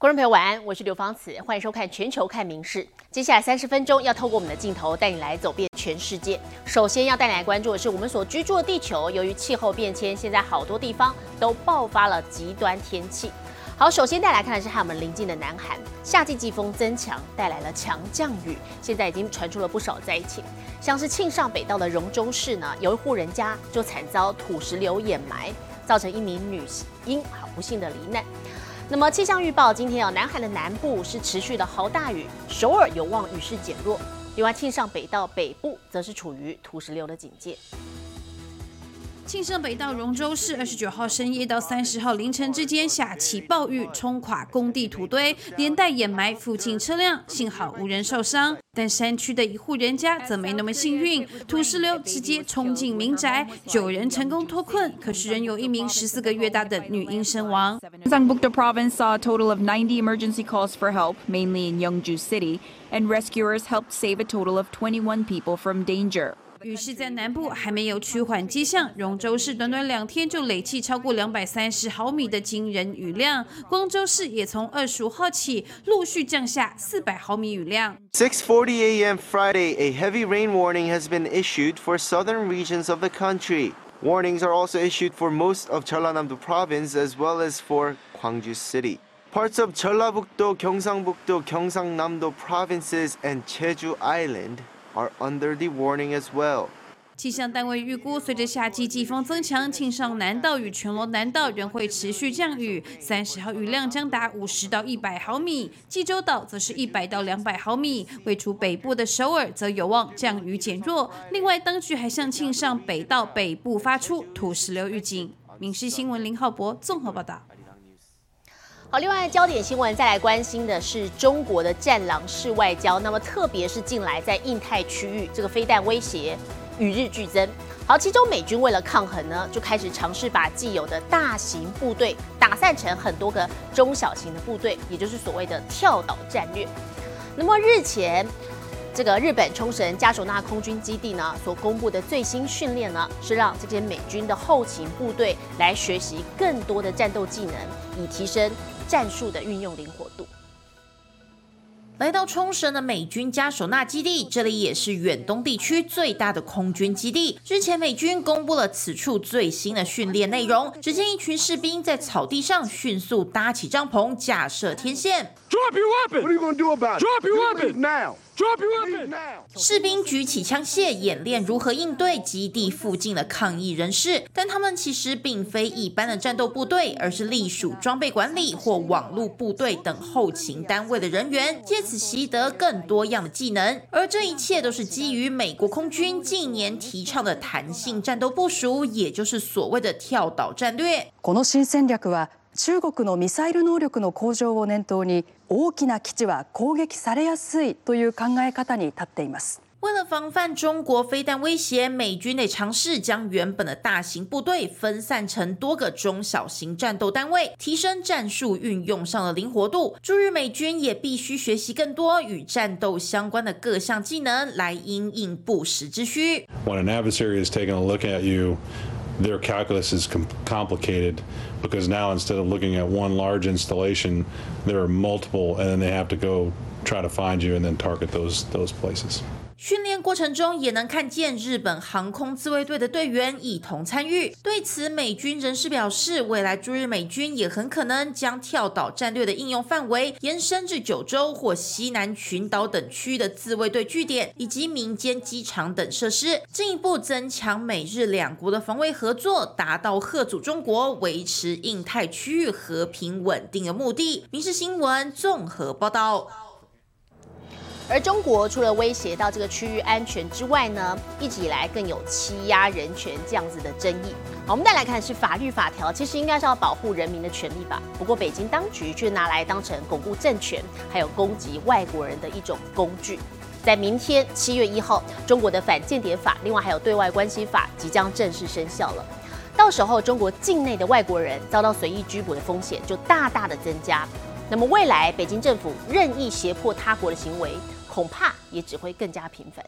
观众朋友晚安，我是刘芳慈，欢迎收看《全球看名事》。接下来三十分钟要透过我们的镜头带你来走遍全世界。首先要带你来关注的是我们所居住的地球，由于气候变迁，现在好多地方都爆发了极端天气。好，首先带来看的是和我们邻近的南韩，夏季季风增强，带来了强降雨，现在已经传出了不少灾情。像是庆尚北道的荣州市呢，有一户人家就惨遭土石流掩埋，造成一名女婴好不幸的罹难。那么气象预报，今天啊，南海的南部是持续的豪大雨，首尔有望雨势减弱。另外，庆尚北道北部则是处于土石流的警戒。庆尚北道荣州市二十九号深夜到三十号凌晨之间下起暴雨，冲垮工地土堆，连带掩埋附近车辆，幸好无人受伤。但山区的一户人家则没那么幸运，土石流直接冲进民宅，九人成功脱困，可是仍有一名十四个月大的女婴身亡。Gyeongbuk-do province saw a total of 90 emergency calls for help, mainly in Yeongju City, and rescuers helped save a total of 21 people from danger. 雨势在南部还没有趋缓迹象，荣州市短短两天就累计超过两百三十毫米的惊人雨量，光州市也从二十五号起陆续降下四百毫米雨量。6:40 a.m. Friday, a heavy rain warning has been issued for southern regions of the country. Warnings are also issued for most of Jeollanam-do province as well as for Gwangju City. Parts of Jeollabuk-do, Gyeongsangbuk-do, Gyeongsangnam-do provinces and Jeju Island are under the warning as well. 气象单位预估，随着夏季季风增强，庆尚南道与全罗南道仍会持续降雨。三十号雨量将达五十到一百毫米，济州岛则是一百到两百毫米。位处北部的首尔则有望降雨减弱。另外，当局还向庆尚北道北部发出土石流预警。民事新闻林浩博综合报道。好，另外焦点新闻再来关心的是中国的战狼式外交，那么特别是近来在印太区域这个飞弹威胁与日俱增。好，其中美军为了抗衡呢，就开始尝试把既有的大型部队打散成很多个中小型的部队，也就是所谓的跳岛战略。那么日前。这个日本冲绳加索纳空军基地呢所公布的最新训练呢，是让这些美军的后勤部队来学习更多的战斗技能，以提升战术的运用灵活度。来到冲绳的美军加手纳基地，这里也是远东地区最大的空军基地。日前，美军公布了此处最新的训练内容。只见一群士兵在草地上迅速搭起帐篷，架设天线。Drop your weapon! What are you going to do about it? Drop your You weapon! now. Drop your Leave weapon! now. 士兵举起枪械，演练如何应对基地附近的抗议人士。但他们其实并非一般的战斗部队，而是隶属装备管理或网络部队等后勤单位的人员，借此习得更多样的技能。而这一切都是基于美国空军近年提倡的弹性战斗部署，也就是所谓的跳岛战略。この新戦略は 中国のミサイル能力の向上を念頭に大きな基地は攻撃されやすいという考え方に立っています。为了防范中国飞弹威胁，美军得尝试将原本的大型部队分散成多个中小型战斗单位，提升战术运用上的灵活度。驻日美军也必须学习更多与战斗相关的各项技能，来因应不时之需。 when an adversary is taking a look at you, Their calculus is com- complicated because now instead of looking at one large installation, there are multiple, and then they have to go try to find you and then target those those places. 训练过程中也能看见日本航空自卫队的队员一同参与。对此，美军人士表示，未来驻日美军也很可能将跳岛战略的应用范围延伸至九州或西南群岛等区的自卫队据点以及民间机场等设施，进一步增强美日两国的防卫合作，达到贺阻中国、维持印太区域和平稳定的目的。民事新闻综合报道。而中国除了威胁到这个区域安全之外呢，一直以来更有欺压人权这样子的争议。好，我们再来看是法律法条，其实应该是要保护人民的权利吧。不过北京当局却拿来当成巩固政权，还有攻击外国人的一种工具。在明天七月一号，中国的反间谍法，另外还有对外关系法即将正式生效了。到时候，中国境内的外国人遭到随意拘捕的风险就大大的增加。那么未来北京政府任意胁迫他国的行为，恐怕也只会更加频繁。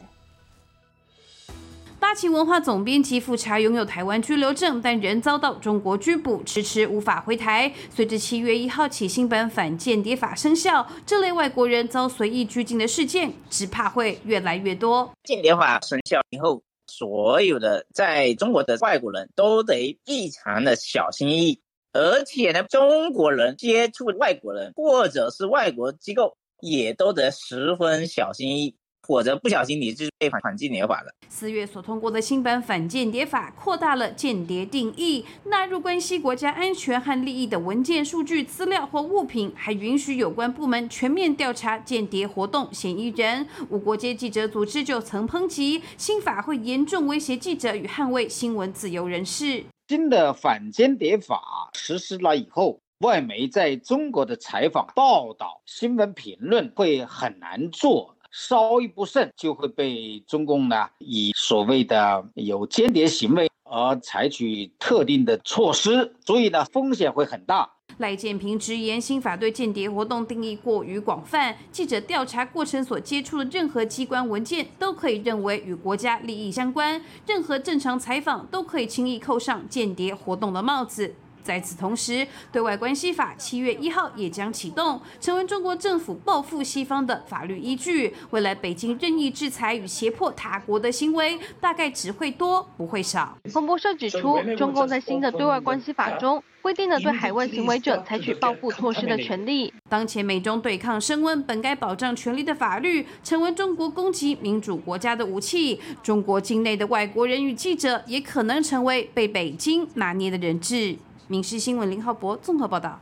八旗文化总编辑富察拥有台湾居留证，但仍遭到中国拘捕，迟迟无法回台。随着七月一号起新版反间谍法生效，这类外国人遭随意拘禁的事件，只怕会越来越多。间谍法生效以后，所有的在中国的外国人都得异常的小心翼翼，而且呢，中国人接触外国人或者是外国机构，也都得十分小心翼翼。或者不小心，你就是被反反间谍法了。四月所通过的新版反间谍法扩大了间谍定义，纳入关系国家安全和利益的文件、数据、资料或物品，还允许有关部门全面调查间谍活动嫌疑人。无国界记者组织就曾抨击新法会严重威胁记者与捍卫新闻自由人士。新的反间谍法实施了以后，外媒在中国的采访、报道、新闻评论会很难做。稍一不慎，就会被中共呢以所谓的有间谍行为而采取特定的措施，所以呢风险会很大。赖建平直言，新法对间谍活动定义过于广泛，记者调查过程所接触的任何机关文件都可以认为与国家利益相关，任何正常采访都可以轻易扣上间谍活动的帽子。在此同时，对外关系法七月一号也将启动，成为中国政府报复西方的法律依据。未来北京任意制裁与胁迫他国的行为，大概只会多不会少。彭博社指出，中共在新的对外关系法中规定了对海外行为者采取报复措施的权利。当前美中对抗升温，本该保障权利的法律，成为中国攻击民主国家的武器。中国境内的外国人与记者，也可能成为被北京拿捏的人质。民事新闻林浩博综合报道。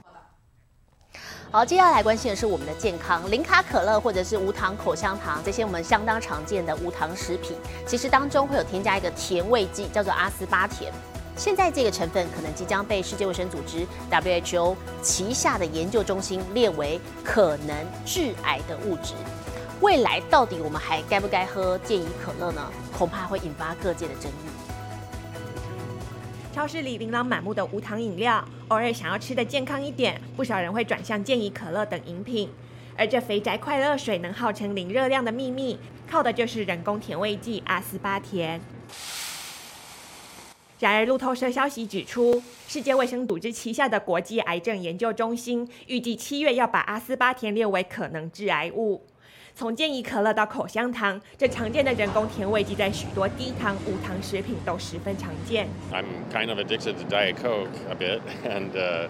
好，接下来关心的是我们的健康，零卡可乐或者是无糖口香糖，这些我们相当常见的无糖食品，其实当中会有添加一个甜味剂，叫做阿斯巴甜。现在这个成分可能即将被世界卫生组织 WHO 旗下的研究中心列为可能致癌的物质。未来到底我们还该不该喝健怡可乐呢？恐怕会引发各界的争议。超市里琳琅满目的无糖饮料，偶尔想要吃的健康一点，不少人会转向健怡可乐等饮品。而这肥宅快乐水能号称零热量的秘密，靠的就是人工甜味剂阿斯巴甜。然而，路透社消息指出，世界卫生组织旗下的国际癌症研究中心预计七月要把阿斯巴甜列为可能致癌物。从健怡可乐到口香糖，这常见的人工甜味剂在许多低糖、无糖食品都十分常见。I'm kind of addicted to Diet Coke a bit, and uh,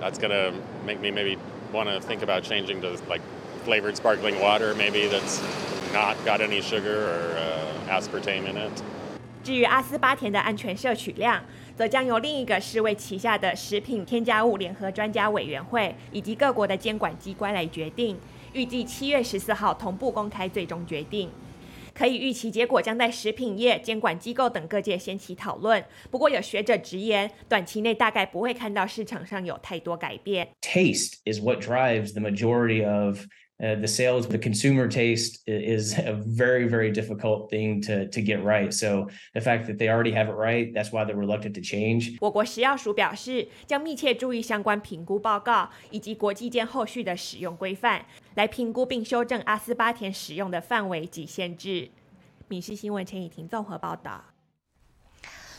that's gonna make me maybe want to think about changing to like flavored sparkling water, maybe that's not got any sugar or uh, aspartame in it. 至于阿斯巴甜的安全摄取量，则将由另一个世卫旗下的食品添加物联合专家委员会以及各国的监管机关来决定。预计七月十四号同步公开最终决定，可以预期结果将在食品业监管机构等各界掀起讨论。不过有学者直言，短期内大概不会看到市场上有太多改变。Taste is what drives the majority of uh, the sales, the consumer taste is a very, very difficult thing to, to get right. So the fact that they already have it right, that's why they're reluctant to change. 我国食药署表示，将密切注意相关评估报告以及国际间后续的使用规范，来评估并修正阿斯巴甜使用的范围及限制。闽西新闻陈以婷综合报道。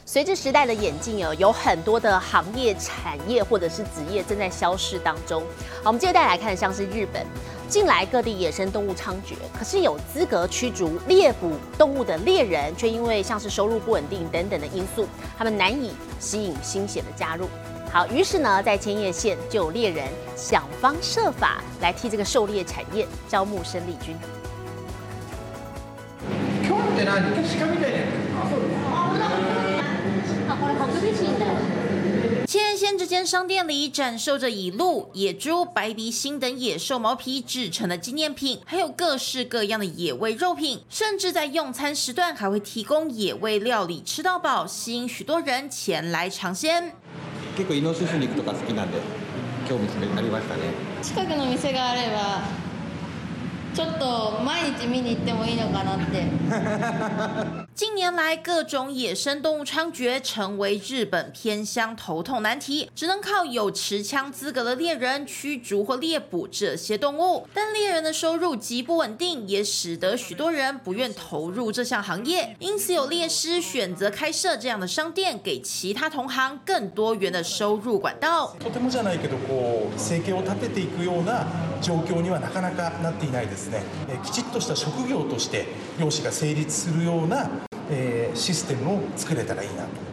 随着时代的演进哦，有很多的行业、产业或者是职业正在消失当中。好，我们接着带来看，像是日本，近来各地野生动物猖獗，可是有资格驱逐猎捕动物的猎人，却因为像是收入不稳定等等的因素，他们难以吸引新血的加入。好，于是呢，在千叶县就有猎人想方设法来替这个狩猎产业招募生力军。千叶县这间商店里展售着以鹿、野猪、白鼻星等野兽毛皮制成的纪念品，还有各式各样的野味肉品，甚至在用餐时段还会提供野味料理，吃到饱，吸引许多人前来尝鲜。結構イノシシ肉とか好きなんで興味ありましたね。近くの店があれば ちょっと毎日見に行ってもいいのかなって。近年来，各种野生动物猖獗，成为日本偏乡头痛难题，只能靠有持枪资格的猎人驱逐或猎捕这些动物。但猎人的收入极不稳定，也使得许多人不愿投入这项行业。因此，有猎师选择开设这样的商店，给其他同行更多元的收入管道。とてもじゃないけど、こう生計を立てていくような状況にはなかなかなっていないです ね。きちっとした職業として漁師が成立するような。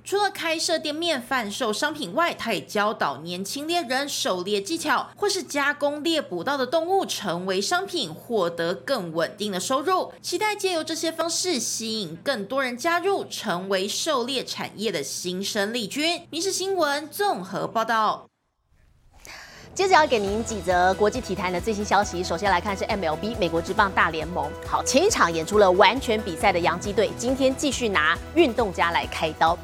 除了开设店面贩售商品外，他也教导年轻猎人狩猎技巧，或是加工猎捕到的动物成为商品，获得更稳定的收入。期待借由这些方式吸引更多人加入，成为狩猎产业的新生力军。民事新闻综合报道。 接着要给您几则国际体坛的最新消息。首先来看是 MLB 美国职棒大联盟。好，前一场演出了完全比赛的洋基队，今天继续拿运动家来开刀。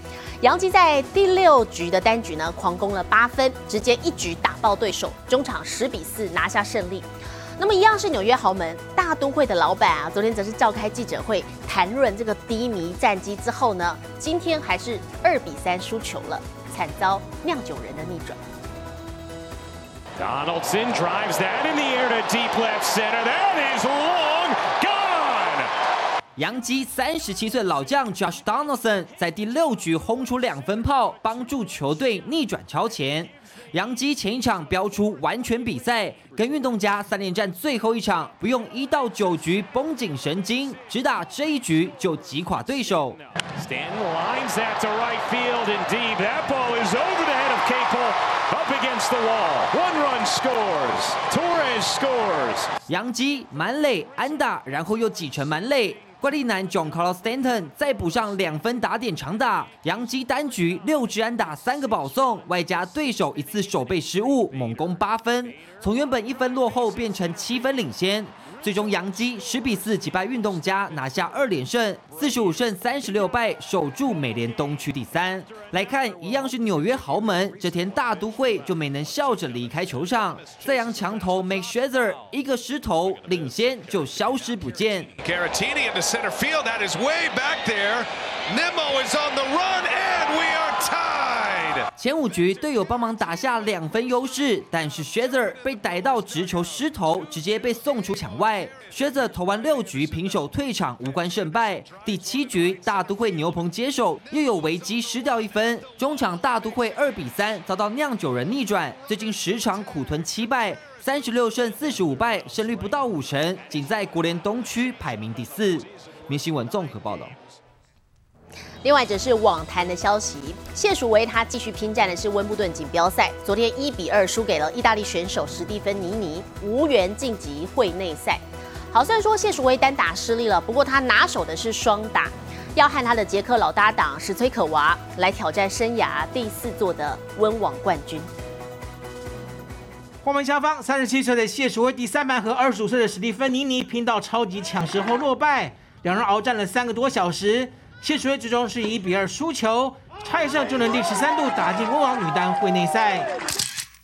洋基在第六局的单局呢，狂攻了八分，直接一局打爆对手，中场十比四拿下胜利。那么一样是纽约豪门大都会的老板啊，昨天则是召开记者会谈论这个低迷战绩之后呢，今天还是二比三输球了，惨遭酿酒人的逆转。Donaldson drives that in the air to deep left center. That is long gone. 杨基三十七岁老将 Josh Donaldson 在第六局轰出两分炮，帮助球队逆转超前。杨基前一场飙出完全比赛，跟运动家三连战最后一场不用一到九局绷紧神经，只打这一局就击垮对手。Against the wall. One run scores. Torres scores. 杨基满垒安打，然后又挤成满垒。怪力男 John Carlos Stanton 再补上两分打点长打，杨基单局六支安打三个保送，外加对手一次守备失误，猛攻八分，从原本一分落后变成七分领先。最终，杨基十比四击败运动家，拿下二连胜，四十五胜三十六败，守住美联东区第三。来看，一样是纽约豪门，这天大都会就没能笑着离开球场。赛扬强投 Make Scherzer 一个失投，领先就消失不见。Caratini in the center field, that is way back there. Nemo is on the run, and we are. 前五局队友帮忙打下两分优势，但是 Scherzer 被逮到直球失投，直接被送出场外。Scherzer 投完六局平手退场，无关胜败。第七局大都会牛棚接手，又有危机失掉一分，中场大都会二比三遭到酿酒人逆转。最近十场苦吞七败，三十六胜四十五败，胜率不到五成，仅在国联东区排名第四。明新闻综合报道。另外则是网坛的消息，谢淑薇她继续拼战的是温布顿锦标赛，昨天一比二输给了意大利选手史蒂芬尼尼，无缘晋级会内赛。好，虽然说谢淑薇单打失利了，不过她拿手的是双打，要和她的捷克老搭档史崔可娃来挑战生涯第四座的温网冠军。画面下方，三十七岁的谢淑薇第三盘和二十五岁的史蒂芬尼尼拼到超级抢时后落败，两人鏖战了三个多小时。谢淑薇最终是以一比二输球，差一胜就能第十三度打进温网女单会内赛。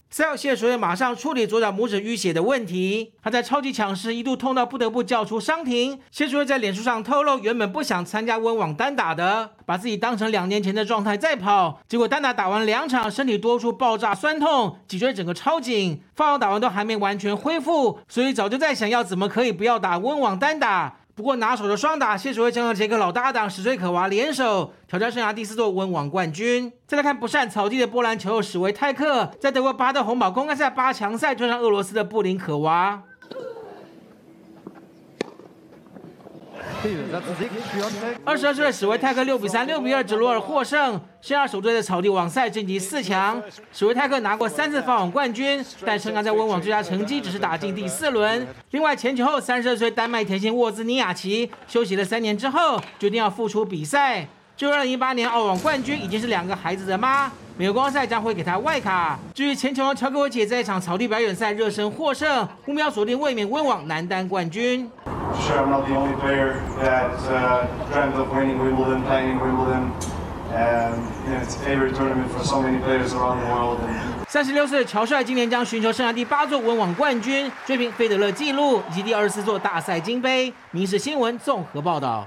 赛后，谢淑薇马上处理左脚拇指淤血的问题。她在超级强时一度痛到不得不叫出伤停。谢淑薇在脸书上透露，原本不想参加温网单打的，把自己当成两年前的状态在跑。结果单打打完两场，身体多处爆炸酸痛，脊椎整个超紧，放药打完都还没完全恢复，所以早就在想要怎么可以不要打温网单打。不过拿手的双打，谢淑薇将和杰克老搭档史崔可娃联手挑战生涯第四座温网冠军。再来看不善草地的波兰球友史维泰克，在德国巴德红堡公开赛八强赛对上俄罗斯的布林可娃。二十二岁的史维泰克六比三、六比二，直罗尔获胜，生涯首队的草地网赛晋级四强。史维泰克拿过三次法网冠军，但生涯在温网最佳成绩只是打进第四轮。另外，前球后三十二岁丹麦田径沃兹尼亚奇休息了三年之后，决定要复出比赛。就二零一八年澳网冠军，已经是两个孩子的妈。美国光赛将会给他外卡。至于前球王乔戈维奇在一场草地表演赛热身获胜，目标锁定卫冕温网男单冠军。Sure I'm not the only player that uh, dreamt of winning Wimbledon, playing in Wimbledon. And you know, it's a favorite tournament for so many players around the world. And 三十六岁的乔帅今年将寻求生涯第八座温网冠军，追平费德勒纪录以及第二十四座大赛金杯。民事新闻综合报道。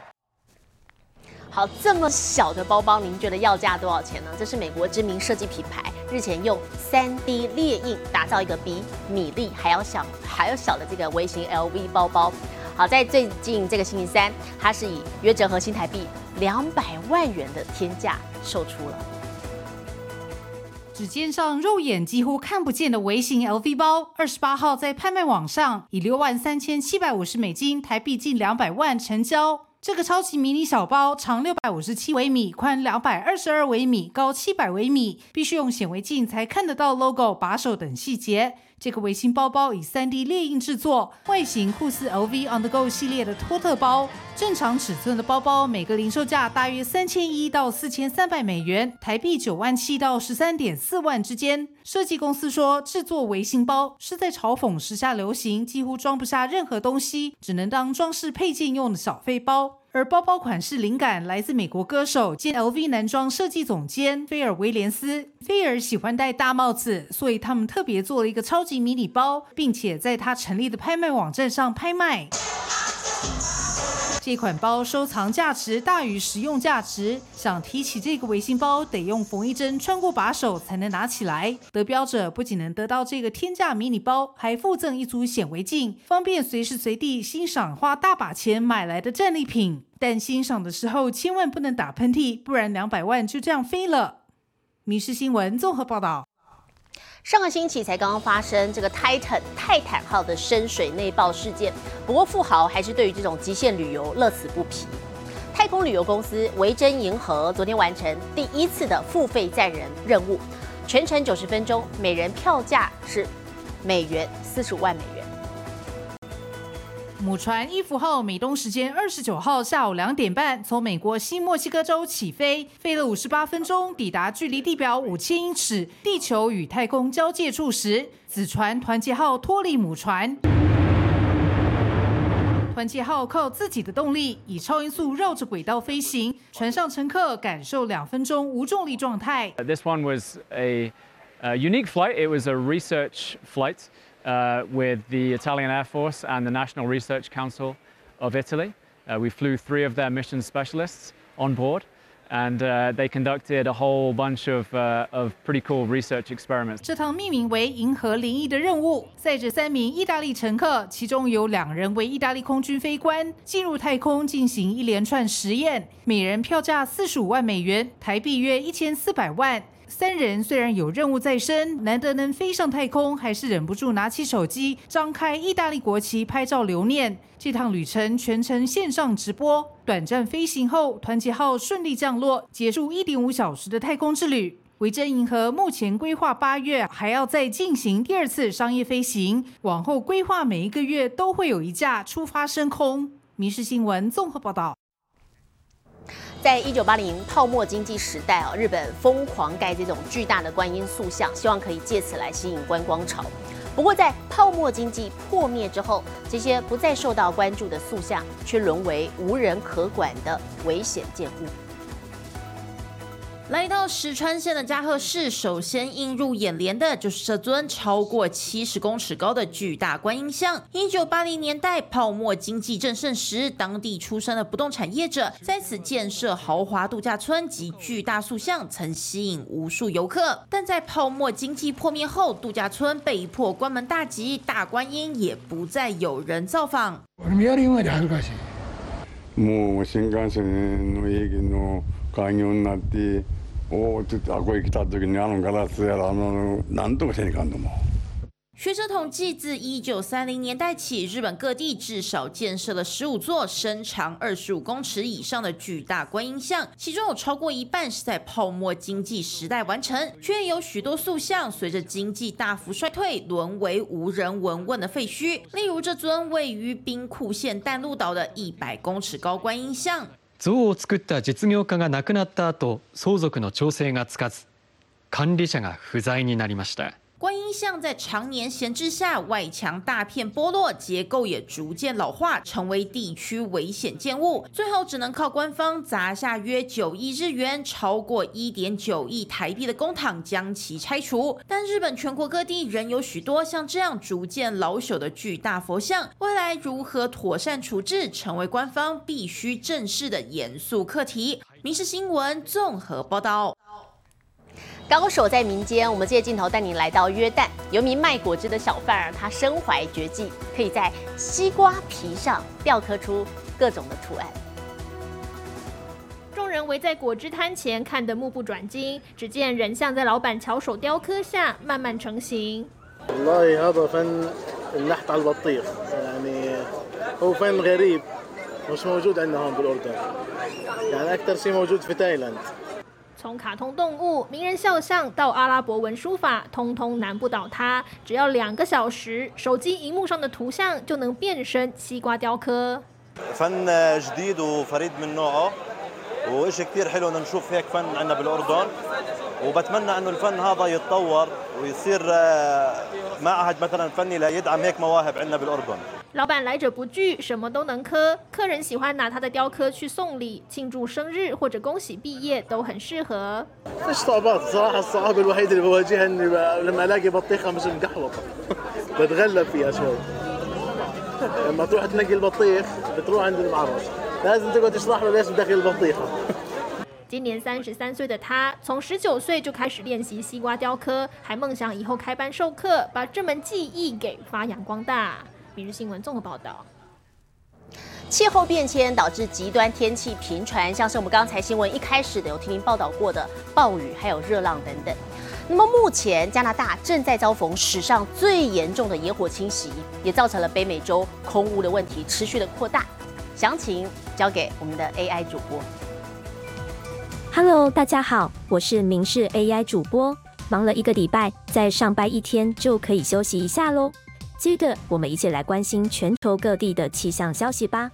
好，这么小的包包，您觉得要价多少钱呢？这是美国知名设计品牌日前用 3D 列印打造一个比米粒还要小、还要小的这个微型 LV 包包。好，在最近这个星期三，它是以约折合新台币两百万元的天价售出了。指尖上肉眼几乎看不见的微型 LV 包，二十八号在拍卖网上以六万三千七百五十美金（台币近两百万）成交。这个超级迷你小包长六百五十七微米，宽两百二十二微米，高七百微米，必须用显微镜才看得到 logo、把手等细节。这个微型包包以 3D 列印制作，外形酷似 LV On the Go 系列的托特包。正常尺寸的包包，每个零售价大约三千一到四千三百美元，台币九万七到十三点四万之间。设计公司说，制作微型包是在嘲讽时下流行几乎装不下任何东西，只能当装饰配件用的小废包。而包包款式灵感来自美国歌手兼 LV 男装设计总监菲尔威廉斯。菲尔喜欢戴大帽子，所以他们特别做了一个超级迷你包，并且在他成立的拍卖网站上拍卖。这款包收藏价值大于实用价值，想提起这个微型包，得用缝衣针穿过把手才能拿起来。得标者不仅能得到这个天价迷你包，还附赠一组显微镜，方便随时随地欣赏花大把钱买来的战利品。但欣赏的时候千万不能打喷嚏，不然两百万就这样飞了。迷失新闻综合报道。上个星期才刚刚发生这个 Titan 泰坦号的深水内爆事件，不过富豪还是对于这种极限旅游乐此不疲。太空旅游公司维珍银河昨天完成第一次的付费载人任务，全程九十分钟，每人票价是美元四十五万美元。母船伊芙号美东时间二十九号下午两点半从美国西墨西哥州起飞，飞了五十八分钟，抵达距离地表五千英尺、地球与太空交界处时，子船团结号脱离母船。团结号靠自己的动力以超音速绕着轨道飞行，船上乘客感受两分钟无重力状态。This one was a unique flight. It was a research flight. uh, with the Italian Air Force and the National Research Council of Italy. Uh, we flew three of their mission specialists on board. And uh, they conducted a whole bunch of, uh, of pretty cool research experiments. 这趟命名为“银河零一”的任务，载着三名意大利乘客，其中有两人为意大利空军飞官，进入太空进行一连串实验。每人票价四十五万美元，台币约一千四百万。 三人虽然有任务在身，难得能飞上太空，还是忍不住拿起手机，张开意大利国旗拍照留念。这趟旅程全程线上直播。短暂飞行后，团结号顺利降落，结束一点五小时的太空之旅。维珍银河目前规划八月还要再进行第二次商业飞行，往后规划每一个月都会有一架出发升空。民事新闻综合报道。在一九八零泡沫经济时代啊，日本疯狂盖这种巨大的观音塑像，希望可以借此来吸引观光潮。不过，在泡沫经济破灭之后，这些不再受到关注的塑像，却沦为无人可管的危险建物。来到石川县的加贺市，首先映入眼帘的就是这尊超过七十公尺高的巨大观音像。一九八零年代泡沫经济正盛时，当地出生的不动产业者在此建设豪华度假村及巨大塑像，曾吸引无数游客。但在泡沫经济破灭后，度假村被迫关门大吉，大观音也不再有人造访。もう新幹線の営業の開業になって。 学者统计，自一九三零年代起，日本各地至少建设了十五座身长二十五公尺以上的巨大观音像，其中有超过一半是在泡沫经济时代完成，却有许多塑像随着经济大幅衰退，沦为无人闻问的废墟。例如这尊位于兵库县淡路岛的一百公尺高观音像。像を作った実業家が亡くなった後相続の調整がつかず管理者が不在になりました。观音像在常年闲置下，外墙大片剥落，结构也逐渐老化，成为地区危险建物。最后只能靠官方砸下约九亿日元，超过一点九亿台币的公帑将其拆除。但日本全国各地仍有许多像这样逐渐老朽的巨大佛像，未来如何妥善处置，成为官方必须正视的严肃课题。民事新闻综合报道。高手在民间，我们借镜头带您来到约旦，有名卖果汁的小贩儿，他身怀绝技，可以在西瓜皮上雕刻出各种的图案。众人围在果汁摊前，看得目不转睛。只见人像在老板巧手雕刻下慢慢成型。从卡通动物、名人肖像到阿拉伯文书法，通通难不倒他。只要两个小时，手机荧幕上的图像就能变身西瓜雕刻。 فن جديد وفريد من نوعه وإشي كثير حلو إن نشوف هيك فن عندنا بالأردن وبتمنى إنه الفن هذا يتطور ويصير معهد مثلا فني ليدعم هيك مواهب عندنا بالأردن 老板来者不拒，什么都能刻。客人喜欢拿他的雕刻去送礼、庆祝生日或者恭喜毕业，都很适合。 فيش صعوبات صراحة الصعوبة الوحيدة اللي بواجهها إني ب- لما ألاقي بطيخة مش مقحوطة بتغلب فيها شوي لما تروح تنقي البطيخ بتروح عند المعرض لازم تقعد تشرح له ليش بدخل البطيخة 今年三十三岁的他，从十九岁就开始练习西瓜雕刻，还梦想以后开班授课，把这门技艺给发扬光大。 每日新闻综合报道。气候变迁导致极端天气频传，像是我们刚才新闻一开始的有听您报道过的暴雨，还有热浪等等。那么目前加拿大正在遭逢史上最严重的野火侵袭，也造成了北美洲空污的问题持续的扩大。详情交给我们的 AI 主播。Hello，大家好，我是明视 AI 主播。忙了一个礼拜，再上班一天就可以休息一下喽。接着，我们一起来关心全球各地的气象消息吧。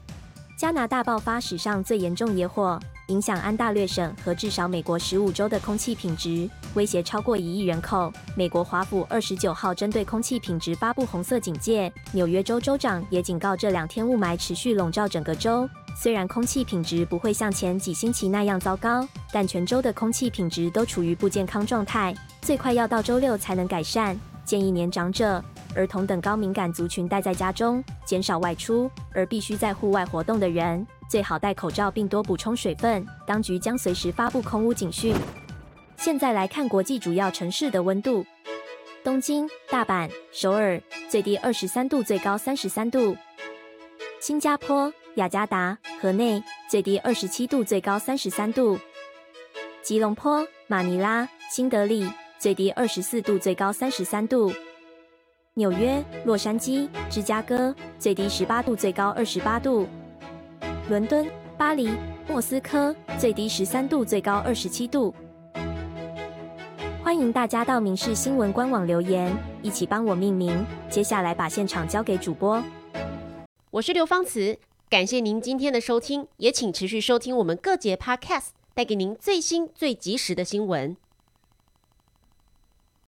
加拿大爆发史上最严重野火，影响安大略省和至少美国十五州的空气品质，威胁超过一亿人口。美国华府二十九号针对空气品质发布红色警戒，纽约州州长也警告这两天雾霾持续笼罩整个州。虽然空气品质不会像前几星期那样糟糕，但全州的空气品质都处于不健康状态，最快要到周六才能改善。建议年长者、儿童等高敏感族群待在家中，减少外出，而必须在户外活动的人，最好戴口罩并多补充水分。当局将随时发布空屋警讯。现在来看国际主要城市的温度：东京、大阪、首尔，最低二十三度，最高三十三度；新加坡、雅加达、河内，最低二十七度，最高三十三度；吉隆坡、马尼拉、新德里。最低二十四度，最高三十三度。纽约、洛杉矶、芝加哥，最低十八度，最高二十八度。伦敦、巴黎、莫斯科，最低十三度，最高二十七度。欢迎大家到民视新闻官网留言，一起帮我命名。接下来把现场交给主播。我是刘芳慈，感谢您今天的收听，也请持续收听我们各节 Podcast，带给您最新最及时的新闻。